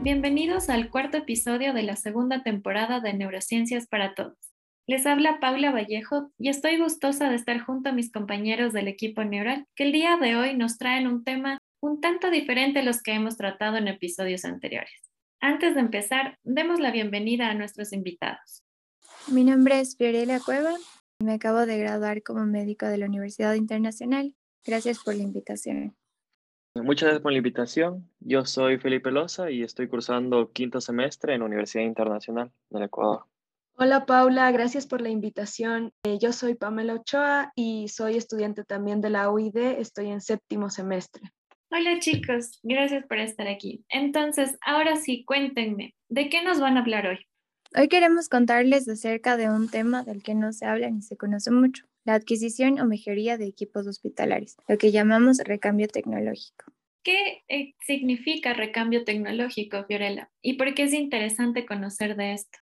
Bienvenidos al cuarto episodio de la segunda temporada de Neurociencias para Todos. Les habla Paula Vallejo y estoy gustosa de estar junto a mis compañeros del equipo neural que el día de hoy nos traen un tema un tanto diferente a los que hemos tratado en episodios anteriores. Antes de empezar, demos la bienvenida a nuestros invitados. Mi nombre es Fiorella Cueva. Me acabo de graduar como médico de la Universidad Internacional. Gracias por la invitación. Muchas gracias por la invitación. Yo soy Felipe Loza y estoy cursando quinto semestre en la Universidad Internacional del Ecuador. Hola Paula, gracias por la invitación. Eh, yo soy Pamela Ochoa y soy estudiante también de la UID. Estoy en séptimo semestre. Hola chicos, gracias por estar aquí. Entonces, ahora sí, cuéntenme, ¿de qué nos van a hablar hoy? Hoy queremos contarles acerca de un tema del que no se habla ni se conoce mucho, la adquisición o mejoría de equipos hospitalarios, lo que llamamos recambio tecnológico. ¿Qué eh, significa recambio tecnológico, Fiorella? ¿Y por qué es interesante conocer de esto?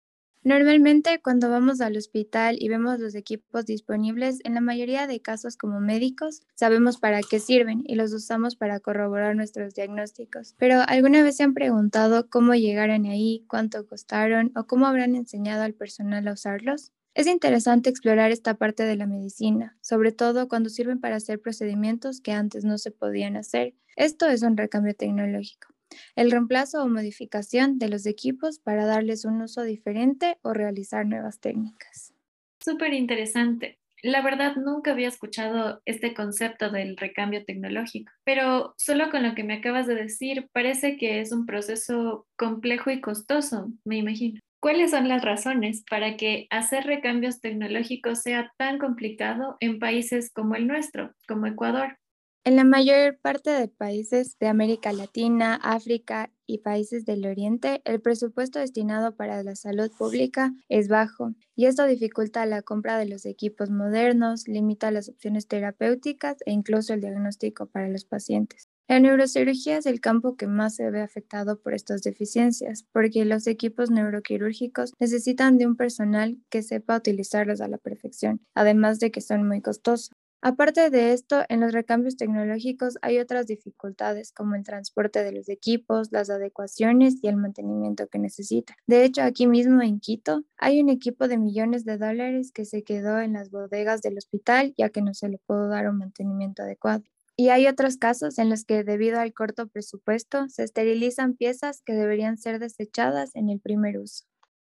Normalmente cuando vamos al hospital y vemos los equipos disponibles, en la mayoría de casos como médicos, sabemos para qué sirven y los usamos para corroborar nuestros diagnósticos. Pero ¿alguna vez se han preguntado cómo llegaron ahí, cuánto costaron o cómo habrán enseñado al personal a usarlos? Es interesante explorar esta parte de la medicina, sobre todo cuando sirven para hacer procedimientos que antes no se podían hacer. Esto es un recambio tecnológico. El reemplazo o modificación de los equipos para darles un uso diferente o realizar nuevas técnicas. Súper interesante. La verdad, nunca había escuchado este concepto del recambio tecnológico, pero solo con lo que me acabas de decir, parece que es un proceso complejo y costoso, me imagino. ¿Cuáles son las razones para que hacer recambios tecnológicos sea tan complicado en países como el nuestro, como Ecuador? En la mayor parte de países de América Latina, África y países del Oriente, el presupuesto destinado para la salud pública es bajo y esto dificulta la compra de los equipos modernos, limita las opciones terapéuticas e incluso el diagnóstico para los pacientes. La neurocirugía es el campo que más se ve afectado por estas deficiencias, porque los equipos neuroquirúrgicos necesitan de un personal que sepa utilizarlos a la perfección, además de que son muy costosos. Aparte de esto, en los recambios tecnológicos hay otras dificultades como el transporte de los equipos, las adecuaciones y el mantenimiento que necesitan. De hecho, aquí mismo en Quito hay un equipo de millones de dólares que se quedó en las bodegas del hospital ya que no se le pudo dar un mantenimiento adecuado. Y hay otros casos en los que debido al corto presupuesto se esterilizan piezas que deberían ser desechadas en el primer uso.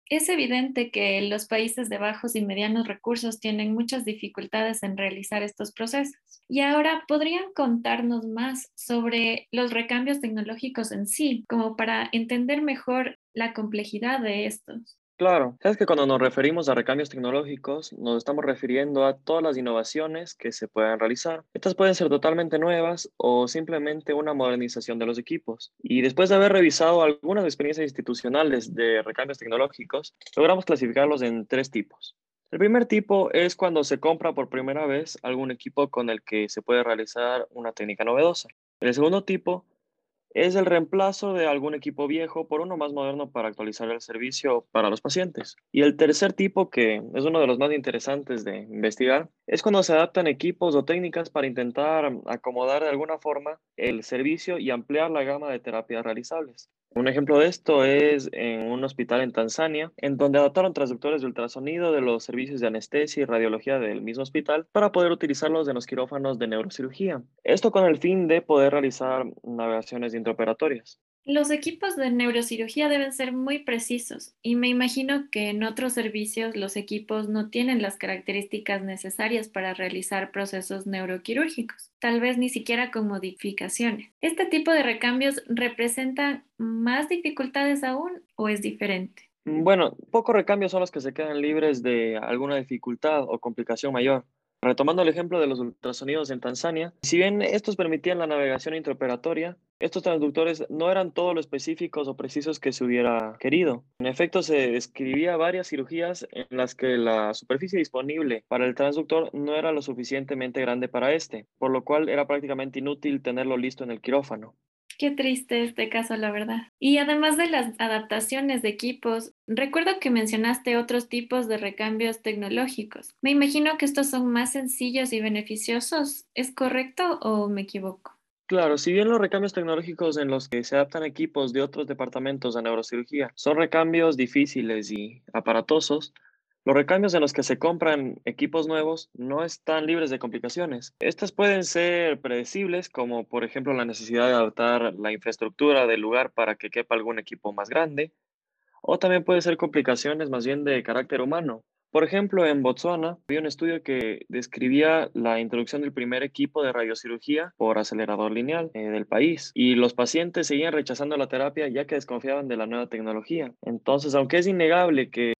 Es evidente que los países de bajos y medianos recursos tienen muchas dificultades en realizar estos procesos. Y ahora, ¿podrían contarnos más sobre los recambios tecnológicos en sí, como para entender mejor la complejidad de estos? Claro, sabes que cuando nos referimos a recambios tecnológicos, nos estamos refiriendo a todas las innovaciones que se puedan realizar. Estas pueden ser totalmente nuevas o simplemente una modernización de los equipos. Y después de haber revisado algunas experiencias institucionales de recambios tecnológicos, logramos clasificarlos en tres tipos. El primer tipo es cuando se compra por primera vez algún equipo con el que se puede realizar una técnica novedosa. El segundo tipo es el reemplazo de algún equipo viejo por uno más moderno para actualizar el servicio para los pacientes. Y el tercer tipo, que es uno de los más interesantes de investigar, es cuando se adaptan equipos o técnicas para intentar acomodar de alguna forma el servicio y ampliar la gama de terapias realizables. Un ejemplo de esto es en un hospital en Tanzania, en donde adaptaron transductores de ultrasonido de los servicios de anestesia y radiología del mismo hospital para poder utilizarlos en los quirófanos de neurocirugía. Esto con el fin de poder realizar navegaciones intraoperatorias. Los equipos de neurocirugía deben ser muy precisos y me imagino que en otros servicios los equipos no tienen las características necesarias para realizar procesos neuroquirúrgicos, tal vez ni siquiera con modificaciones. ¿Este tipo de recambios representa más dificultades aún o es diferente? Bueno, pocos recambios son los que se quedan libres de alguna dificultad o complicación mayor. Retomando el ejemplo de los ultrasonidos en Tanzania, si bien estos permitían la navegación intraoperatoria, estos transductores no eran todo lo específicos o precisos que se hubiera querido. En efecto, se describía varias cirugías en las que la superficie disponible para el transductor no era lo suficientemente grande para este, por lo cual era prácticamente inútil tenerlo listo en el quirófano. Qué triste este caso, la verdad. Y además de las adaptaciones de equipos, recuerdo que mencionaste otros tipos de recambios tecnológicos. Me imagino que estos son más sencillos y beneficiosos. ¿Es correcto o me equivoco? Claro, si bien los recambios tecnológicos en los que se adaptan equipos de otros departamentos de neurocirugía son recambios difíciles y aparatosos, los recambios en los que se compran equipos nuevos no están libres de complicaciones. Estas pueden ser predecibles, como por ejemplo la necesidad de adaptar la infraestructura del lugar para que quepa algún equipo más grande, o también pueden ser complicaciones más bien de carácter humano, por ejemplo, en Botswana había un estudio que describía la introducción del primer equipo de radiocirugía por acelerador lineal eh, del país y los pacientes seguían rechazando la terapia ya que desconfiaban de la nueva tecnología. Entonces, aunque es innegable que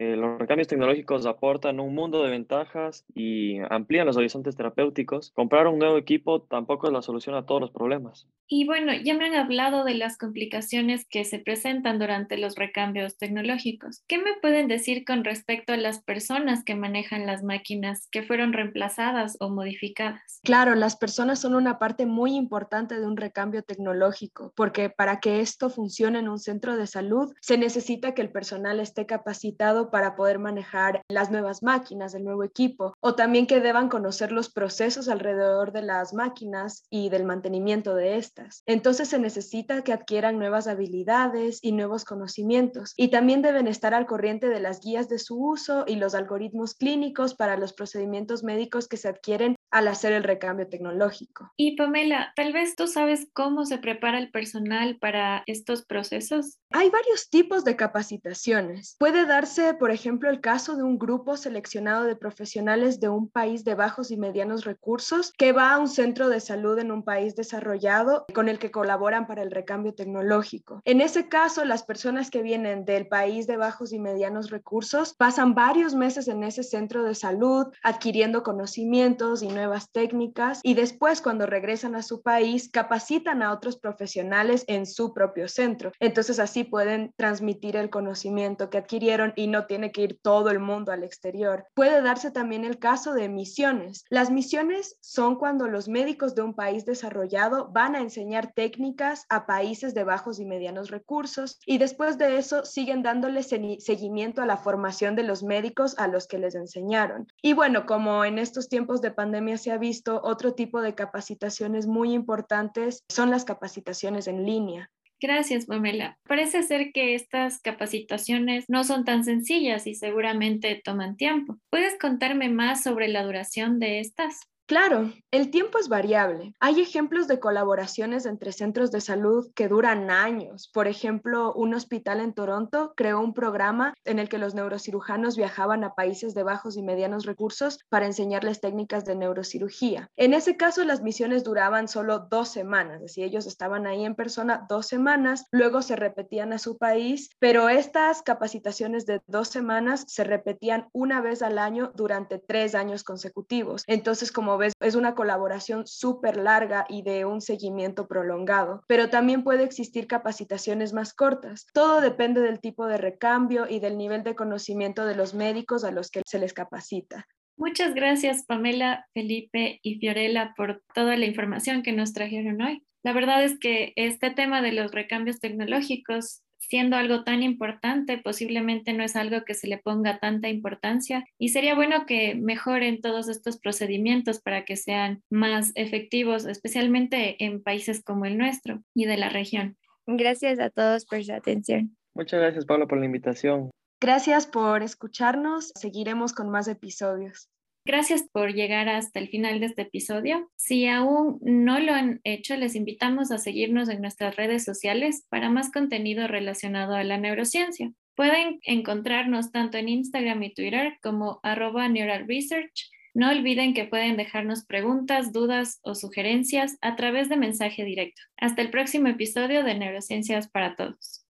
los recambios tecnológicos aportan un mundo de ventajas y amplían los horizontes terapéuticos, comprar un nuevo equipo tampoco es la solución a todos los problemas. Y bueno, ya me han hablado de las complicaciones que se presentan durante los recambios tecnológicos. ¿Qué me pueden decir con respecto a las personas que manejan las máquinas que fueron reemplazadas o modificadas. Claro, las personas son una parte muy importante de un recambio tecnológico, porque para que esto funcione en un centro de salud se necesita que el personal esté capacitado para poder manejar las nuevas máquinas, el nuevo equipo, o también que deban conocer los procesos alrededor de las máquinas y del mantenimiento de estas. Entonces se necesita que adquieran nuevas habilidades y nuevos conocimientos, y también deben estar al corriente de las guías de su uso y los algoritmos clínicos para los procedimientos médicos que se adquieren al hacer el recambio tecnológico. Y Pamela, tal vez tú sabes cómo se prepara el personal para estos procesos. Hay varios tipos de capacitaciones. Puede darse, por ejemplo, el caso de un grupo seleccionado de profesionales de un país de bajos y medianos recursos que va a un centro de salud en un país desarrollado con el que colaboran para el recambio tecnológico. En ese caso, las personas que vienen del país de bajos y medianos recursos pasan varios meses en ese centro de salud adquiriendo conocimientos y nuevas técnicas y después cuando regresan a su país capacitan a otros profesionales en su propio centro. Entonces así pueden transmitir el conocimiento que adquirieron y no tiene que ir todo el mundo al exterior. Puede darse también el caso de misiones. Las misiones son cuando los médicos de un país desarrollado van a enseñar técnicas a países de bajos y medianos recursos y después de eso siguen dándole seguimiento a la formación de los médicos a los que les enseñaron. Y bueno, como en estos tiempos de pandemia se ha visto otro tipo de capacitaciones muy importantes, son las capacitaciones en línea. Gracias, Pamela. Parece ser que estas capacitaciones no son tan sencillas y seguramente toman tiempo. ¿Puedes contarme más sobre la duración de estas? Claro, el tiempo es variable. Hay ejemplos de colaboraciones entre centros de salud que duran años. Por ejemplo, un hospital en Toronto creó un programa en el que los neurocirujanos viajaban a países de bajos y medianos recursos para enseñarles técnicas de neurocirugía. En ese caso, las misiones duraban solo dos semanas, es decir, ellos estaban ahí en persona dos semanas, luego se repetían a su país, pero estas capacitaciones de dos semanas se repetían una vez al año durante tres años consecutivos. Entonces, como es una colaboración súper larga y de un seguimiento prolongado, pero también puede existir capacitaciones más cortas. Todo depende del tipo de recambio y del nivel de conocimiento de los médicos a los que se les capacita. Muchas gracias Pamela, Felipe y Fiorella por toda la información que nos trajeron hoy. La verdad es que este tema de los recambios tecnológicos siendo algo tan importante, posiblemente no es algo que se le ponga tanta importancia y sería bueno que mejoren todos estos procedimientos para que sean más efectivos, especialmente en países como el nuestro y de la región. Gracias a todos por su atención. Muchas gracias, Pablo, por la invitación. Gracias por escucharnos. Seguiremos con más episodios. Gracias por llegar hasta el final de este episodio. Si aún no lo han hecho, les invitamos a seguirnos en nuestras redes sociales para más contenido relacionado a la neurociencia. Pueden encontrarnos tanto en Instagram y Twitter como arroba Neural Research. No olviden que pueden dejarnos preguntas, dudas o sugerencias a través de mensaje directo. Hasta el próximo episodio de Neurociencias para Todos.